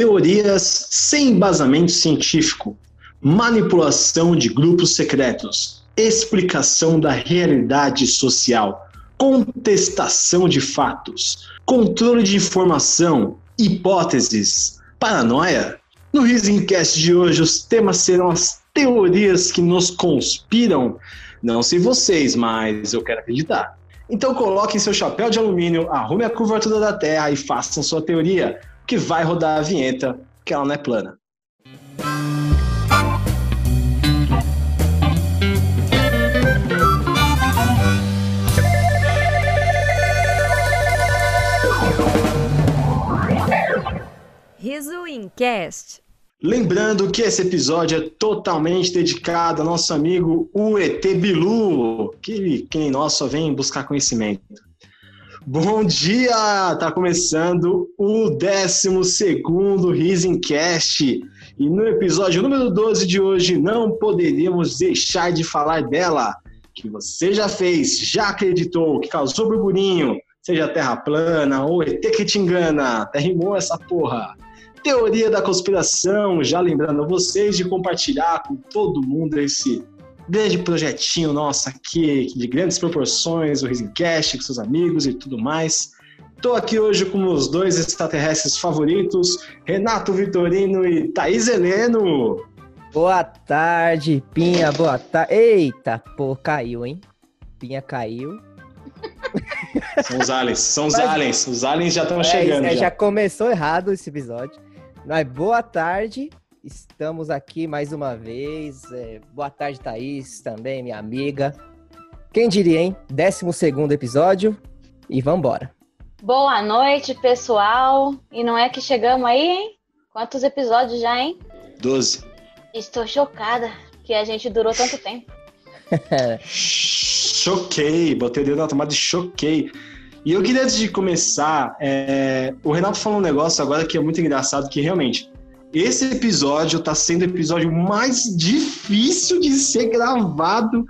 teorias sem embasamento científico, manipulação de grupos secretos, explicação da realidade social, contestação de fatos, controle de informação, hipóteses, paranoia. No Risencast de hoje, os temas serão as teorias que nos conspiram. Não sei vocês, mas eu quero acreditar. Então coloquem seu chapéu de alumínio, arrume a curvatura da Terra e façam sua teoria, que vai rodar a vinheta, que ela não é plana. Riso Incast. Lembrando que esse episódio é totalmente dedicado ao nosso amigo o ET Bilu, que quem nós só vem buscar conhecimento. Bom dia! Tá começando o 12 Risencast. E no episódio número 12 de hoje não poderíamos deixar de falar dela, que você já fez, já acreditou, que causou burburinho, seja terra plana ou ET que te engana, até rimou essa porra. Teoria da conspiração, já lembrando vocês de compartilhar com todo mundo esse grande projetinho nosso aqui, de grandes proporções, o Risencast, com seus amigos e tudo mais. Estou aqui hoje com os dois extraterrestres favoritos, Renato Vitorino e Thaís Heleno. Boa tarde, Pinha, boa tarde. Eita, pô, caiu, hein? Pinha caiu. São os aliens, são os Mas, aliens. Os aliens já estão é, chegando. É, já. já começou errado esse episódio. Mas boa tarde, estamos aqui mais uma vez. É, boa tarde, Thaís, também, minha amiga. Quem diria, hein? 12 segundo episódio e vambora. Boa noite, pessoal. E não é que chegamos aí, hein? Quantos episódios já, hein? 12. Estou chocada que a gente durou tanto tempo. choquei, botei o dedo na tomada e choquei. E eu queria, antes de começar, é... o Renato falou um negócio agora que é muito engraçado, que realmente, esse episódio está sendo o episódio mais difícil de ser gravado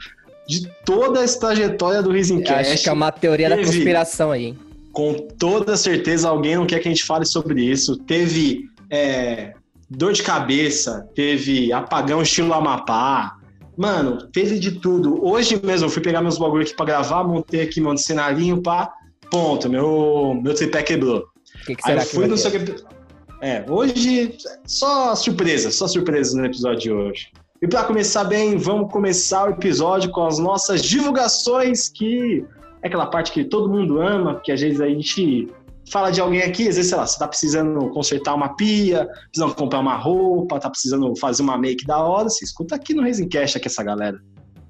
de toda essa trajetória do Risencast. Acho que é uma teoria Teve, da conspiração aí, hein? Com toda certeza, alguém não quer que a gente fale sobre isso. Teve é, dor de cabeça, teve apagão estilo Amapá, Mano, teve de tudo. Hoje mesmo eu fui pegar meus bagulho aqui pra gravar, montei aqui meu cenarinho, pá, ponto, meu, meu tripé quebrou. Que que Aí eu fui no seu... É, hoje só surpresa, só surpresa no episódio de hoje. E para começar bem, vamos começar o episódio com as nossas divulgações, que é aquela parte que todo mundo ama, porque às vezes a gente fala de alguém aqui, às vezes, sei lá, você tá precisando consertar uma pia, precisando comprar uma roupa, tá precisando fazer uma make da hora, você escuta aqui no Resencast aqui essa galera.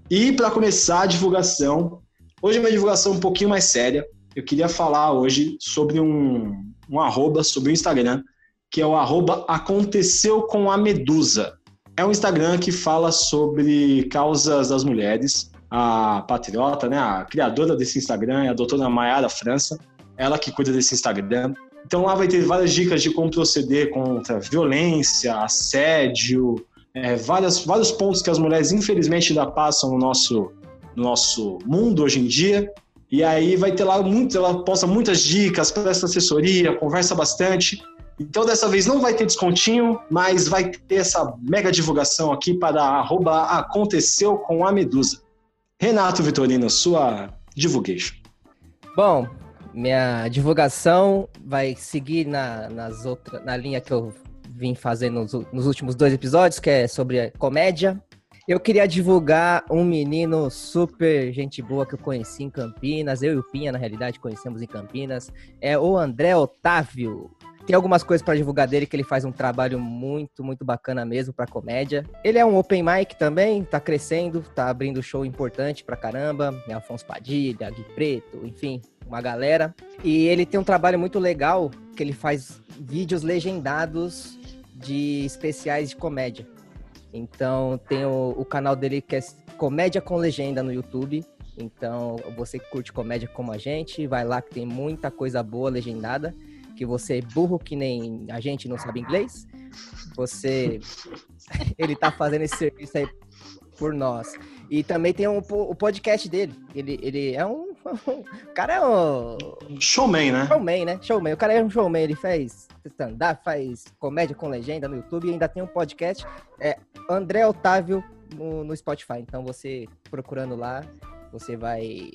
E para começar a divulgação, hoje é uma divulgação um pouquinho mais séria. Eu queria falar hoje sobre um, um arroba, sobre o Instagram, que é o arroba Aconteceu com a Medusa. É um Instagram que fala sobre causas das mulheres. A patriota, né, a criadora desse Instagram é a doutora Mayara França ela que cuida desse Instagram. Então lá vai ter várias dicas de como proceder contra violência, assédio, é, várias, vários pontos que as mulheres infelizmente ainda passam no nosso, no nosso mundo hoje em dia. E aí vai ter lá muito, ela posta muitas dicas, presta assessoria, conversa bastante. Então dessa vez não vai ter descontinho, mas vai ter essa mega divulgação aqui para arroba aconteceu com a Medusa. Renato Vitorino, sua divulgation. Bom, minha divulgação vai seguir na, nas outra, na linha que eu vim fazendo nos, nos últimos dois episódios, que é sobre comédia. Eu queria divulgar um menino super gente boa que eu conheci em Campinas. Eu e o Pinha, na realidade, conhecemos em Campinas. É o André Otávio. Tem algumas coisas para divulgar dele que ele faz um trabalho muito, muito bacana mesmo para comédia. Ele é um open mic também, tá crescendo, tá abrindo show importante pra caramba. É Afonso Padilha, Gui Preto, enfim, uma galera. E ele tem um trabalho muito legal que ele faz vídeos legendados de especiais de comédia. Então tem o, o canal dele que é Comédia com Legenda no YouTube. Então você que curte comédia como a gente, vai lá que tem muita coisa boa legendada. Que você é burro que nem a gente não sabe inglês. Você. ele tá fazendo esse serviço aí por nós. E também tem um, o podcast dele. Ele, ele é um O cara é um Showman, né? showman, né? Showman. O cara é um showman. Ele faz stand-up, faz comédia com legenda no YouTube e ainda tem um podcast. É André Otávio no, no Spotify. Então você procurando lá, você vai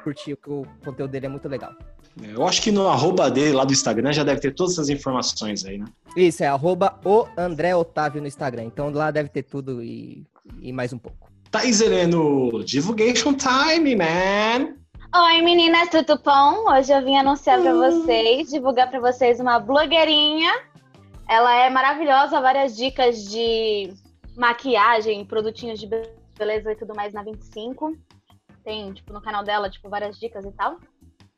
curtir que o conteúdo dele é muito legal. Eu acho que no arroba dele lá do Instagram já deve ter todas essas informações aí, né? Isso, é arroba o André Otávio no Instagram. Então lá deve ter tudo e, e mais um pouco. Thaís Heleno, Divulgation Time, man! Oi meninas, tudo bom? Hoje eu vim anunciar pra vocês, divulgar pra vocês uma blogueirinha. Ela é maravilhosa, várias dicas de maquiagem, produtinhos de beleza e tudo mais na 25. Tem, tipo, no canal dela, tipo, várias dicas e tal.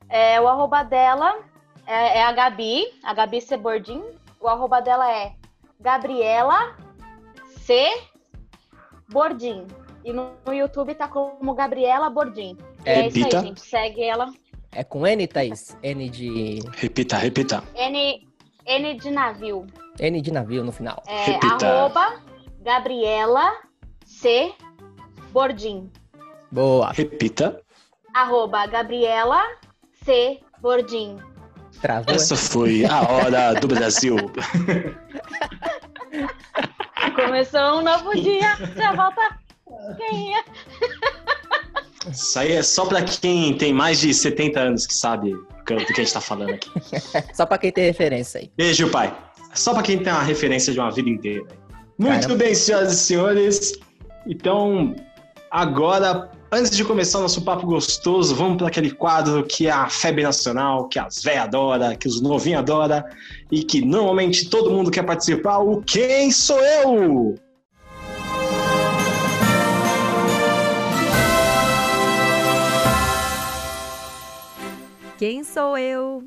É, o arroba dela é, é a Gabi, a Gabi Cebordim. O arroba dela é Gabriela C. Bordim. E no, no YouTube tá como Gabriela Bordim. É, É, isso repita. aí, gente. Segue ela. É com N, Thaís? N de. Repita, repita. N, N de navio. N de navio no final. É Repita. arroba Gabriela C. Bordim. Boa. Repita. Arroba Gabriela C. Bordim. Travou. Essa foi a hora do Brasil. Começou um novo dia, já volta quem é? Isso aí é só pra quem tem mais de 70 anos que sabe do que a gente tá falando aqui. Só pra quem tem referência aí. Beijo, pai. Só pra quem tem uma referência de uma vida inteira. Muito Caramba. bem, senhoras e senhores. Então, agora, antes de começar o nosso papo gostoso, vamos para aquele quadro que é a febre nacional, que as véias adoram, que os novinhos adoram e que normalmente todo mundo quer participar. O Quem Sou Eu? Quem sou eu?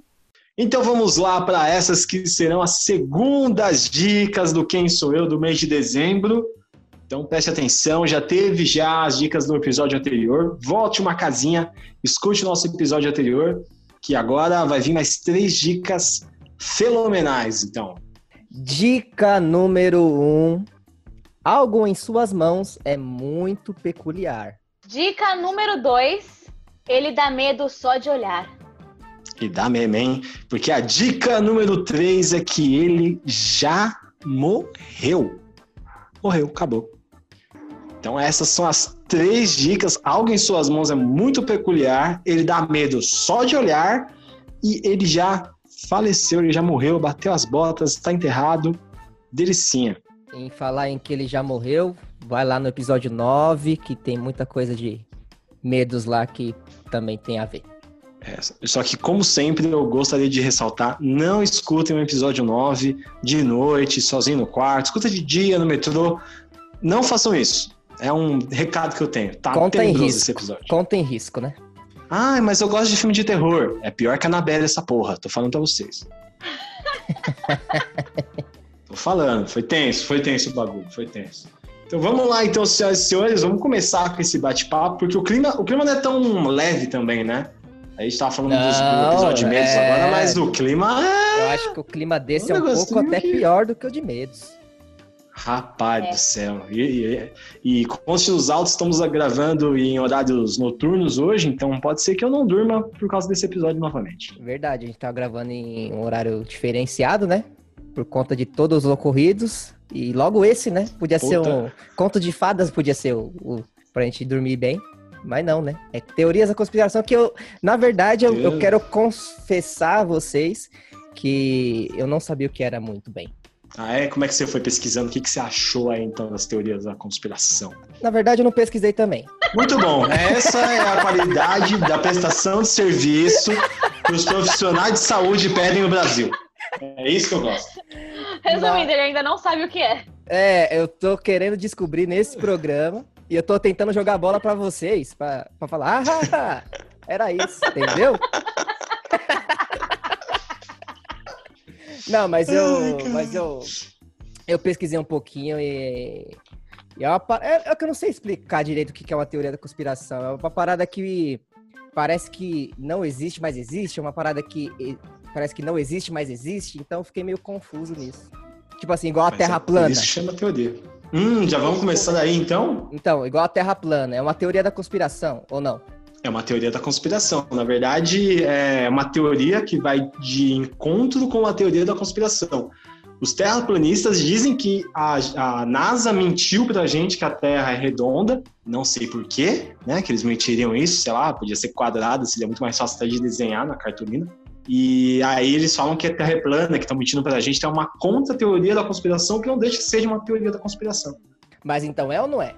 Então vamos lá para essas que serão as segundas dicas do Quem Sou Eu do mês de dezembro. Então preste atenção, já teve já as dicas do episódio anterior. Volte uma casinha, escute o nosso episódio anterior, que agora vai vir mais três dicas fenomenais. Então, Dica número um. Algo em suas mãos é muito peculiar. Dica número 2. Ele dá medo só de olhar. e dá meme, hein? Porque a dica número três é que ele já morreu. Morreu, acabou. Então essas são as três dicas. Algo em suas mãos é muito peculiar. Ele dá medo só de olhar e ele já faleceu, ele já morreu, bateu as botas, está enterrado. Delicinha. Em falar em que ele já morreu, vai lá no episódio 9, que tem muita coisa de medos lá que também tem a ver. É, só que, como sempre, eu gostaria de ressaltar: não escutem o episódio 9 de noite, sozinho no quarto, escuta de dia no metrô. Não façam isso. É um recado que eu tenho. Tá Conta em risco. esse episódio. Conta em risco, né? Ah, mas eu gosto de filme de terror. É pior que a Anabelle essa porra. Tô falando pra vocês. Tô falando. Foi tenso, foi tenso o bagulho. Foi tenso. Então vamos lá, então, senhoras e senhores. Vamos começar com esse bate-papo, porque o clima, o clima não é tão leve também, né? A gente tava falando dos- do Não, episódio de medos é. agora, mas o clima é. Eu acho que o clima desse Um é um pouco até que- pior do que o de medos. Rapaz É. do céu. E, e, e conste nos autos, estamos gravando em horários noturnos hoje, então pode ser que eu não durma por causa desse episódio novamente. Verdade, a gente tá gravando em um horário diferenciado, né? Por conta de todos os ocorridos. E logo esse, né? Podia ser Puta. um. Conto de fadas podia ser o, o. pra gente dormir bem. Mas não, né? É teorias da conspiração que eu. Na verdade, eu, eu quero confessar a vocês que eu não sabia o que era muito bem. Ah, é? Como é que você foi pesquisando? O que, que você achou aí, então, das teorias da conspiração? Na verdade, eu não pesquisei também. Muito bom. Essa é a qualidade da prestação de serviço que os profissionais de saúde pedem no Brasil. É isso que eu gosto. Resumindo, ele ainda não sabe o que é. É, eu tô querendo descobrir nesse programa e eu tô tentando jogar bola pra vocês, pra, pra falar, ah, era isso, entendeu? Não, mas eu, mas eu, eu pesquisei um pouquinho e, e é, uma, é, é que eu não sei explicar direito o que é uma teoria da conspiração. É uma parada que parece que não existe, mas existe. É uma parada que parece que não existe, mas existe. Então eu fiquei meio confuso nisso. Tipo assim, igual a Mas Terra é plana. Isso chama teoria. Hum, já vamos começar daí, então? Então, igual a Terra plana, é uma teoria da conspiração, ou não? É uma teoria da conspiração. Na verdade, é uma teoria que vai de encontro com a teoria da conspiração. Os terraplanistas dizem que a, a NASA mentiu pra gente que a Terra é redonda. Não sei por quê, né? Que eles mentiriam isso, sei lá, podia ser quadrada, seria muito mais fácil até de desenhar na cartolina. E aí eles falam que a Terra é plana, que estão mentindo pra gente. Então é uma contra-teoria da conspiração que não deixa de ser uma teoria da conspiração. Mas então é ou não é?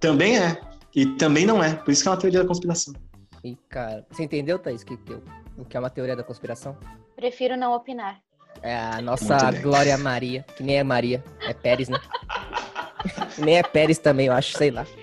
Também é. E também não é. Por isso que é uma teoria da conspiração. E, cara, você entendeu, Thaís, que, que, o que é uma teoria da conspiração? Prefiro não opinar. É a nossa. Glória Maria, que nem é Maria, é Pérez, né? nem é Pérez também, eu acho, sei lá.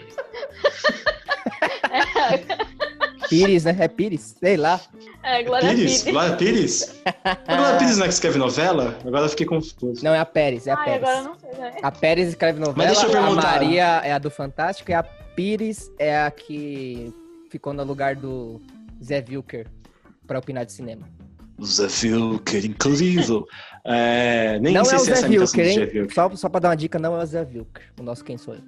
Pires, né? É Pires, sei lá. É, Glória Pires? Pires. Glória Pires? A Glória Pires não é que escreve novela? Agora eu fiquei confuso. Não, é a Pérez, é a Ai, Pérez. agora eu não sei. né? A Pérez escreve novela, deixa eu a perguntar. Maria é a do Fantástico e a Pires é a que ficou no lugar do Zé Wilker pra opinar de cinema. Zé Wilker, incrível. É, nem não sei é o se Zé essa é Wilker, do hein? Zé Wilker. Só, só pra dar uma dica, não é o Zé Wilker, o nosso Quem Sou Eu.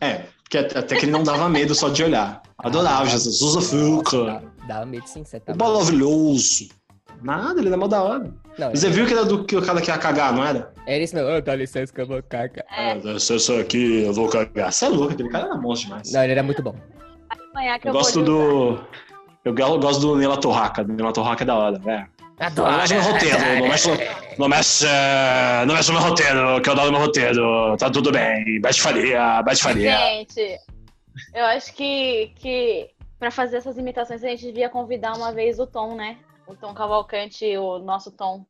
É, porque até que ele não dava medo só de olhar. Adorava Jesus. Zé Wilker. Dá, dá medo sim, você tá maravilhoso. Nada, ele é mó da hora. Não, O Zé Wilker era do que o cara que ia cagar, não era? era esse meu. Oh, dá licença que eu vou cagar. É, Ah, eu sou aqui, eu vou cagar. Você é louco, aquele cara era monstro demais. Não, ele era muito bom. amanhã que Eu eu, gosto do. Eu go- gosto do Nela Torraca. Nela Torraca é da hora, velho. Não mexe no roteiro, não mexe, não mexe, não mexe no meu roteiro, que eu adoro meu roteiro. Tá tudo bem. Bete faria, bete faria. Gente, eu acho que, que pra fazer essas imitações a gente devia convidar uma vez o Tom, né? O Tom Cavalcante, o nosso Tom.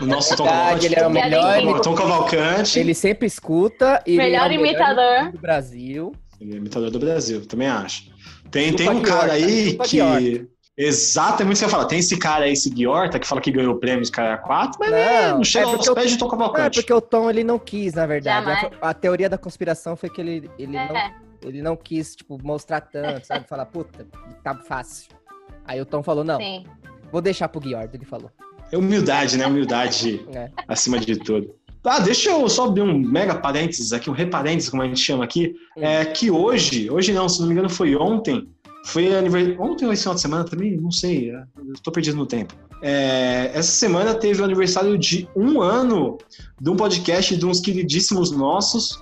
O nosso Tom Cavalcante. ele é o melhor, Tom- ele- Tom Cavalcante. Ele sempre escuta e Melhor ele é o imitador. do Brasil. Ele é imitador do Brasil, também acho. Tem, Chupa tem um cara aí chupa que. É muito isso que eu falar. Tem esse cara aí, esse Guiorta, que fala que ganhou prêmios cara 4, mas é, Não, não chega é aos pés de Tom Não, é Cavalcante. porque o Tom ele não quis, na verdade. A, a teoria da conspiração foi que ele, ele, É. não, ele não quis, tipo, mostrar tanto, sabe? Falar, puta, tá fácil. Aí o Tom falou, não, Sim. Vou deixar pro Guiordo, ele falou. É humildade, né? Humildade É. acima de tudo. Ah, deixa eu só abrir um mega parênteses aqui, um reparênteses, como a gente chama aqui. Hum. É que hoje, hoje não, se não me engano, foi ontem. Foi aniversário. Ontem ou esse final de semana também? Não sei. é, Tô perdido no tempo. É, essa semana teve o aniversário de um ano de um podcast de uns queridíssimos nossos,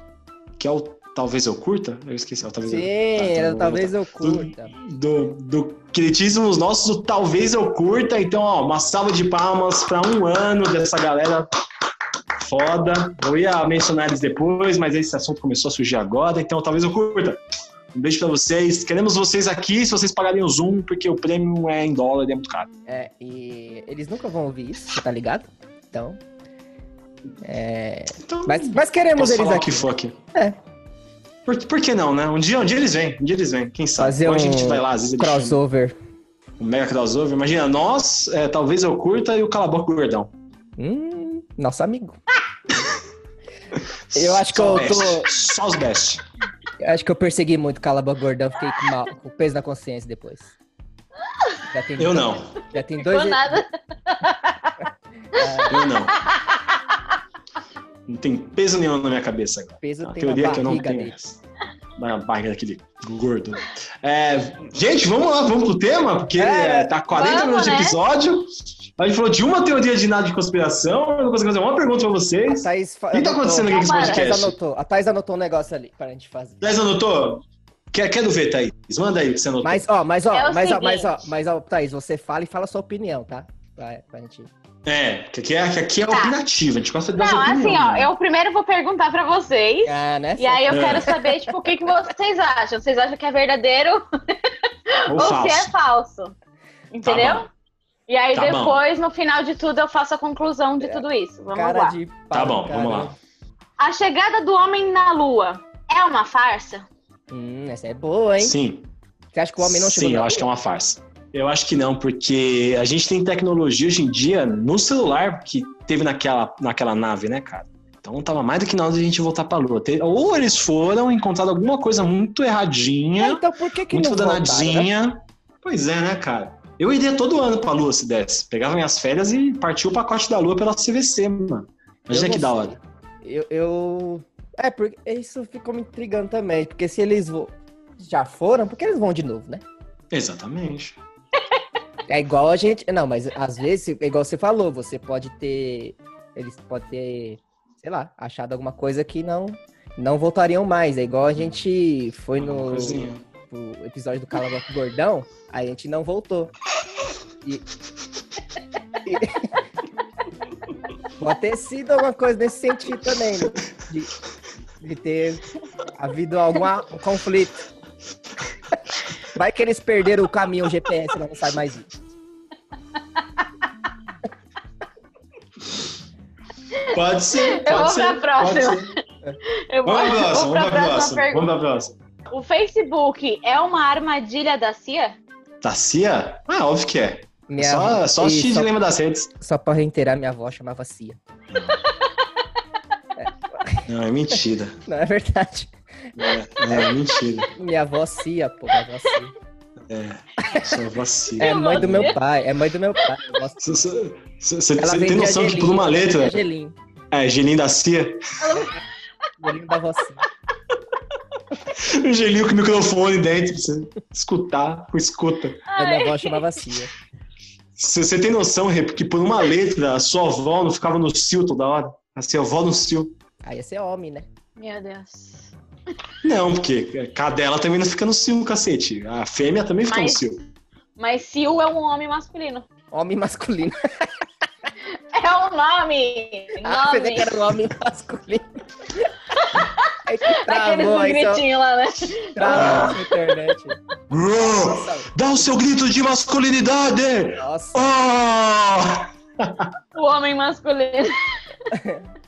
que é o Talvez Eu Curta. Eu esqueci, Talvez Sim, Eu Tá, vou talvez eu curta. do, do queridíssimos nossos, o Talvez Eu Curta. Então, ó, uma salva de palmas para um ano dessa galera foda. Eu ia mencionar eles depois, mas esse assunto começou a surgir agora, então talvez eu curta. Um beijo para vocês. Queremos vocês aqui se vocês pagarem o Zoom, porque o prêmio é em dólar e é muito caro. É, e eles nunca vão ouvir isso, tá ligado? Então. É, Então, mas, mas queremos eles aqui. que for aqui. É. Por, por que não, né? Um dia, um dia eles vêm, um dia eles vêm, quem sabe. Fazer Ou um a gente vai lá, às vezes crossover. um mega crossover. Imagina, nós, é, talvez eu curta e o Calaboco Gordão. Hum, nosso amigo. Eu acho que Só eu tô. Só os best. Eu acho que eu persegui muito Calaba Gordão, fiquei com, mal- com peso na consciência depois. Já tem Eu dois- não. Já tem Ficou dois. nada. Eu não. Não tem peso nenhum na minha cabeça agora. Peso A tem na teoria que eu não tenho. dele. essa. Na barriga daquele gordo. É, gente, vamos lá, vamos pro tema, porque É, é, tá 40 vamos, minutos de né? episódio. A gente falou de uma teoria de nada de conspiração. Eu não consigo fazer uma pergunta pra A vocês. Thaís fa- O que tá acontecendo aqui com esse Tomara. A Thaís podcast? anotou. A Thaís anotou um negócio ali pra gente fazer. Thaís anotou? Quer, quero ver, Thaís. Manda aí o que você anotou. Mas, ó, mas, ó, É mas, ó, mas, ó, mas, ó, Thaís, você fala e fala a sua opinião, tá? Pra, pra gente. É, que aqui é, que aqui é Tá. opinativo. A gente gosta de dar Não, opinião, assim, ó, né? eu primeiro vou perguntar pra vocês. Ah, né? E aí eu É. quero saber, tipo, o que, que vocês acham? Vocês acham que é verdadeiro Ou ou se é falso? Entendeu? Tá bom. e aí Tá bom. depois, no final de tudo, eu faço a conclusão de tudo isso. Vamos Cara lá. de pau, Tá bom, cara. vamos lá. A chegada do homem na lua é uma farsa? Hum, essa é boa, hein? Sim. Você acha que o homem não chegou Sim, na eu acho que é Lua? uma farsa. Eu acho que não, porque a gente tem tecnologia hoje em dia no celular que teve naquela, naquela nave, né, cara? Então tava mais do que na hora de a gente voltar pra Lua. Ou eles foram, encontraram alguma coisa muito É, erradinha, então por que que muito não voltaram, né? danadinha. Pois é, né, cara? Eu iria todo ano pra Lua se desse. Pegava minhas férias e partiu o pacote da Lua pela CVC, mano. Imagina que da hora. Eu, eu... É, porque isso ficou me intrigando também. Porque se eles vo... já foram, por que eles vão de novo, né? Exatamente. É igual a gente. Não, mas às vezes, é igual você falou, você pode ter. Eles podem ter, sei lá, achado alguma coisa que não, não voltariam mais. É igual a gente foi no, episódio do Calabouço Gordão, aí a gente não voltou. E. Pode ter sido alguma coisa nesse sentido também, né? de, de ter havido algum um conflito. Vai que eles perderam o caminho o GPS, não sabe mais isso. Pode ser, Eu pode vou ser. pra próxima. Eu vou, Vamos pra próxima, vou vamos pra próxima próxima. pergunta. Vamos pra próxima. O Facebook é uma armadilha da CIA? Da CIA? Ah, óbvio que é. Minha Só, só e X só, lembra das redes. só pra reiterar, minha avó chamava Cia. Não, é mentira. Não é verdade. É, é mentira. Minha avó Cia, pô, minha avó Cia. É, só vacina. É mãe do meu pai, é mãe do meu pai. Você, tem noção que por uma letra é gelinho da CIA? gelinho da avó Cia. Um gelinho com microfone dentro pra você escutar, com escuta. A minha avó chamava Cia. Você, tem noção, Rê, que por uma letra a sua avó não ficava no cio toda hora? A sua avó no cio. Aí ia ser homem, né? Meu Deus. Não, porque cadela também não fica no cio, cacete. A fêmea também fica Mas- no cio. Mas Sil é um homem masculino. Homem masculino. É um nome! Ah, pensei Nome! que era um homem masculino. Aí que Aqueles travou, do aí só gritinho lá, né? travou na internet. Nossa, dá o seu grito de masculinidade! nossa. Oh! O homem masculino.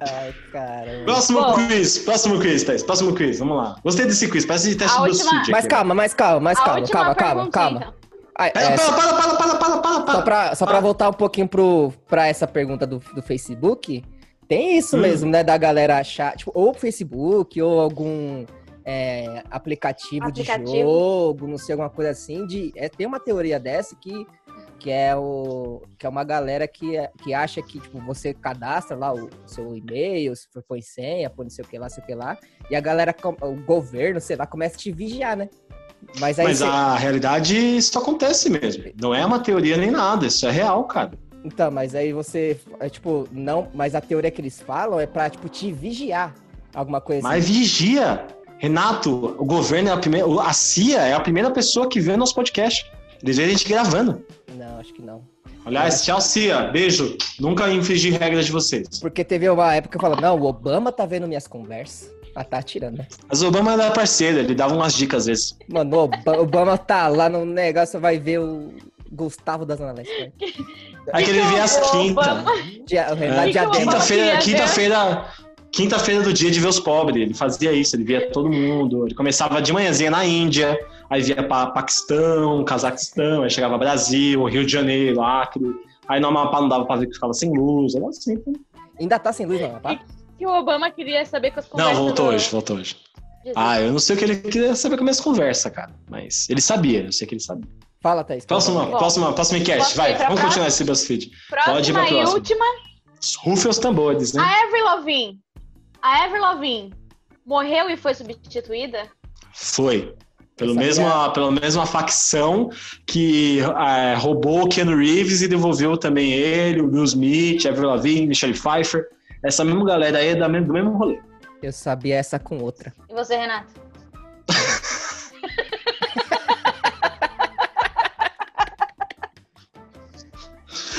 Ai, caramba. Próximo Bom. quiz, próximo quiz, Thaís. Próximo quiz, vamos lá. Gostei desse quiz, parece de teste do última- BuzzFeed Mas calma, mais calma, mais A calma, calma, calma, calma. então. Ai, Pera, é, para, para, para, para, para, para, Só para. pra, só pra Ah. voltar um pouquinho pro, pra essa pergunta do, do Facebook, tem isso Hum. mesmo, né? Da galera achar, tipo, ou Facebook, ou algum é, aplicativo, Aplicativo. de jogo, não sei, alguma coisa assim. De, é, tem uma teoria dessa que, que, é, o, que é uma galera que, é- que acha que, tipo, você cadastra lá o seu e-mail, se for põe senha, põe não sei o que lá, sei o que lá, e a galera, o governo, sei lá, começa a te vigiar, né? Mas aí Mas você- a realidade, isso acontece mesmo. Não é uma teoria nem nada, isso é real, cara. Então, mas aí você, é, tipo, não, mas a teoria que eles falam é pra, tipo, te vigiar. Alguma coisa Mas assim. vigia. Renato, o governo é a primeira. A CIA é a primeira pessoa que vê nosso podcast. Eles veem a gente gravando. Não, acho que não. Aliás, tchau, CIA. Beijo. Nunca infringi regras de vocês. Porque teve uma época que eu falava, não, o Obama tá vendo minhas conversas. Ah, tá tirando, né? Mas o Obama era parceiro, ele dava umas dicas às vezes. Mano, o Oba- o Obama tá lá no negócio, vai ver o Gustavo da Zona Leste. né? Aí que ele via as o quinta. Obama- Dia, o Renato É, Quinta-feira, quinta-feira, quinta-feira do dia de ver os pobres. Ele fazia isso, ele via todo mundo. Ele começava de manhãzinha na Índia, aí via para Paquistão, Cazaquistão, aí chegava Brasil, Rio de Janeiro, Acre. Aí no Amapá não dava pra ver que ficava sem luz, era assim. então. Ainda tá sem luz, não, tá? Que o Obama queria saber com as Não, conversas voltou do- hoje, voltou hoje. Jesus. Ah, eu não sei o que ele queria saber com as conversas, cara. Mas ele sabia, eu sei que ele sabia. Fala, Thaís. Próxima, Bom, próxima, próxima enquete, vai. Vamos próxima? continuar esse BuzzFeed. Pode ir Próxima e próxima. última. Rufem os tambores, né? A Avril Lavigne. A Avril Lavigne morreu e foi substituída? Foi. Pelo Eu sabia. mesma, pela mesma facção que é, roubou o Keanu Reeves e devolveu também ele, o Will Smith, Avril Lavigne, Michelle Pfeiffer. Essa mesma galera aí é da mesmo, do mesmo rolê. Eu sabia essa com outra. E você, Renato?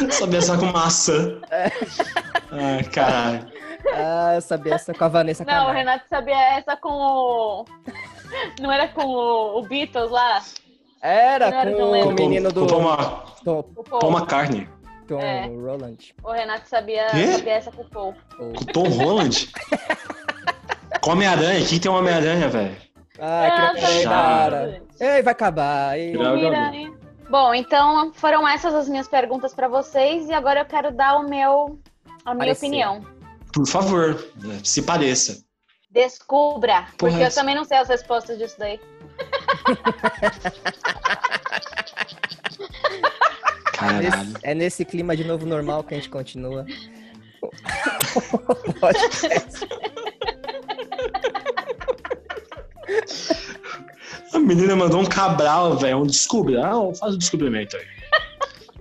Sabia só com maçã. Ai, caralho. Ah, eu sabia essa com a Vanessa Não, o Camargo. Renato sabia essa com o. Não era com o, o Beatles lá? Era com o menino do... Com Paul, Tom, O Paul. Paul McCartney. Tom É. Roland. O Renato sabia, Quê? sabia essa com o Paul. Com Tom Holland. com Homem-Aranha. Quem tem um Homem-Aranha, velho? Ah, que sabia. da hora. Ei, vai acabar. Ei. Bom, então foram essas as minhas perguntas pra vocês e agora eu quero dar o meu a minha Parecer. opinião. Por favor, se pareça. Descubra, porque eu também não sei as respostas disso daí. Caralho. É nesse clima de novo normal que a gente continua. A menina mandou um cabral, velho. Um descubra. Ah, faz o descobrimento aí.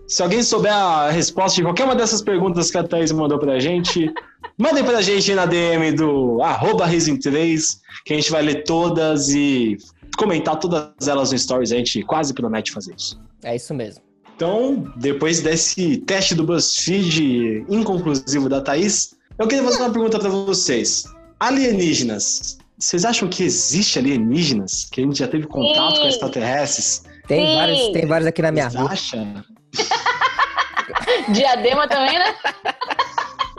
Se alguém souber a resposta de qualquer uma dessas perguntas que a Thaís mandou pra gente, mandem pra gente na DM do arroba 3 que a gente vai ler todas e comentar todas elas no Stories. A gente quase promete fazer isso. É isso mesmo. Então, depois desse teste do BuzzFeed inconclusivo da Thaís, eu queria fazer uma pergunta pra vocês. Alienígenas. Vocês acham que existe alienígenas? Que a gente já teve contato Sim. com extraterrestres? Tem Sim. vários, tem vários aqui na minha Vocês rua. acham? Diadema também, né?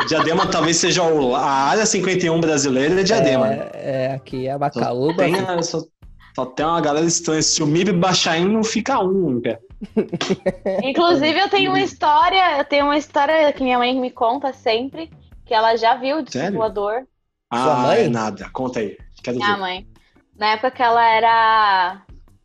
Diadema talvez seja o- a área 51 brasileira é Diadema. É, é, aqui é a Só Bacaúba. tem, só, só tem uma galera estranha. Se o MIB baixar em, não fica um pé. Inclusive, eu tenho uma história, eu tenho uma história que minha mãe me conta sempre, que ela já viu o disco voador. Sua Ah, mãe? é nada. Conta aí. Quero Minha ver. mãe. Na época que ela era.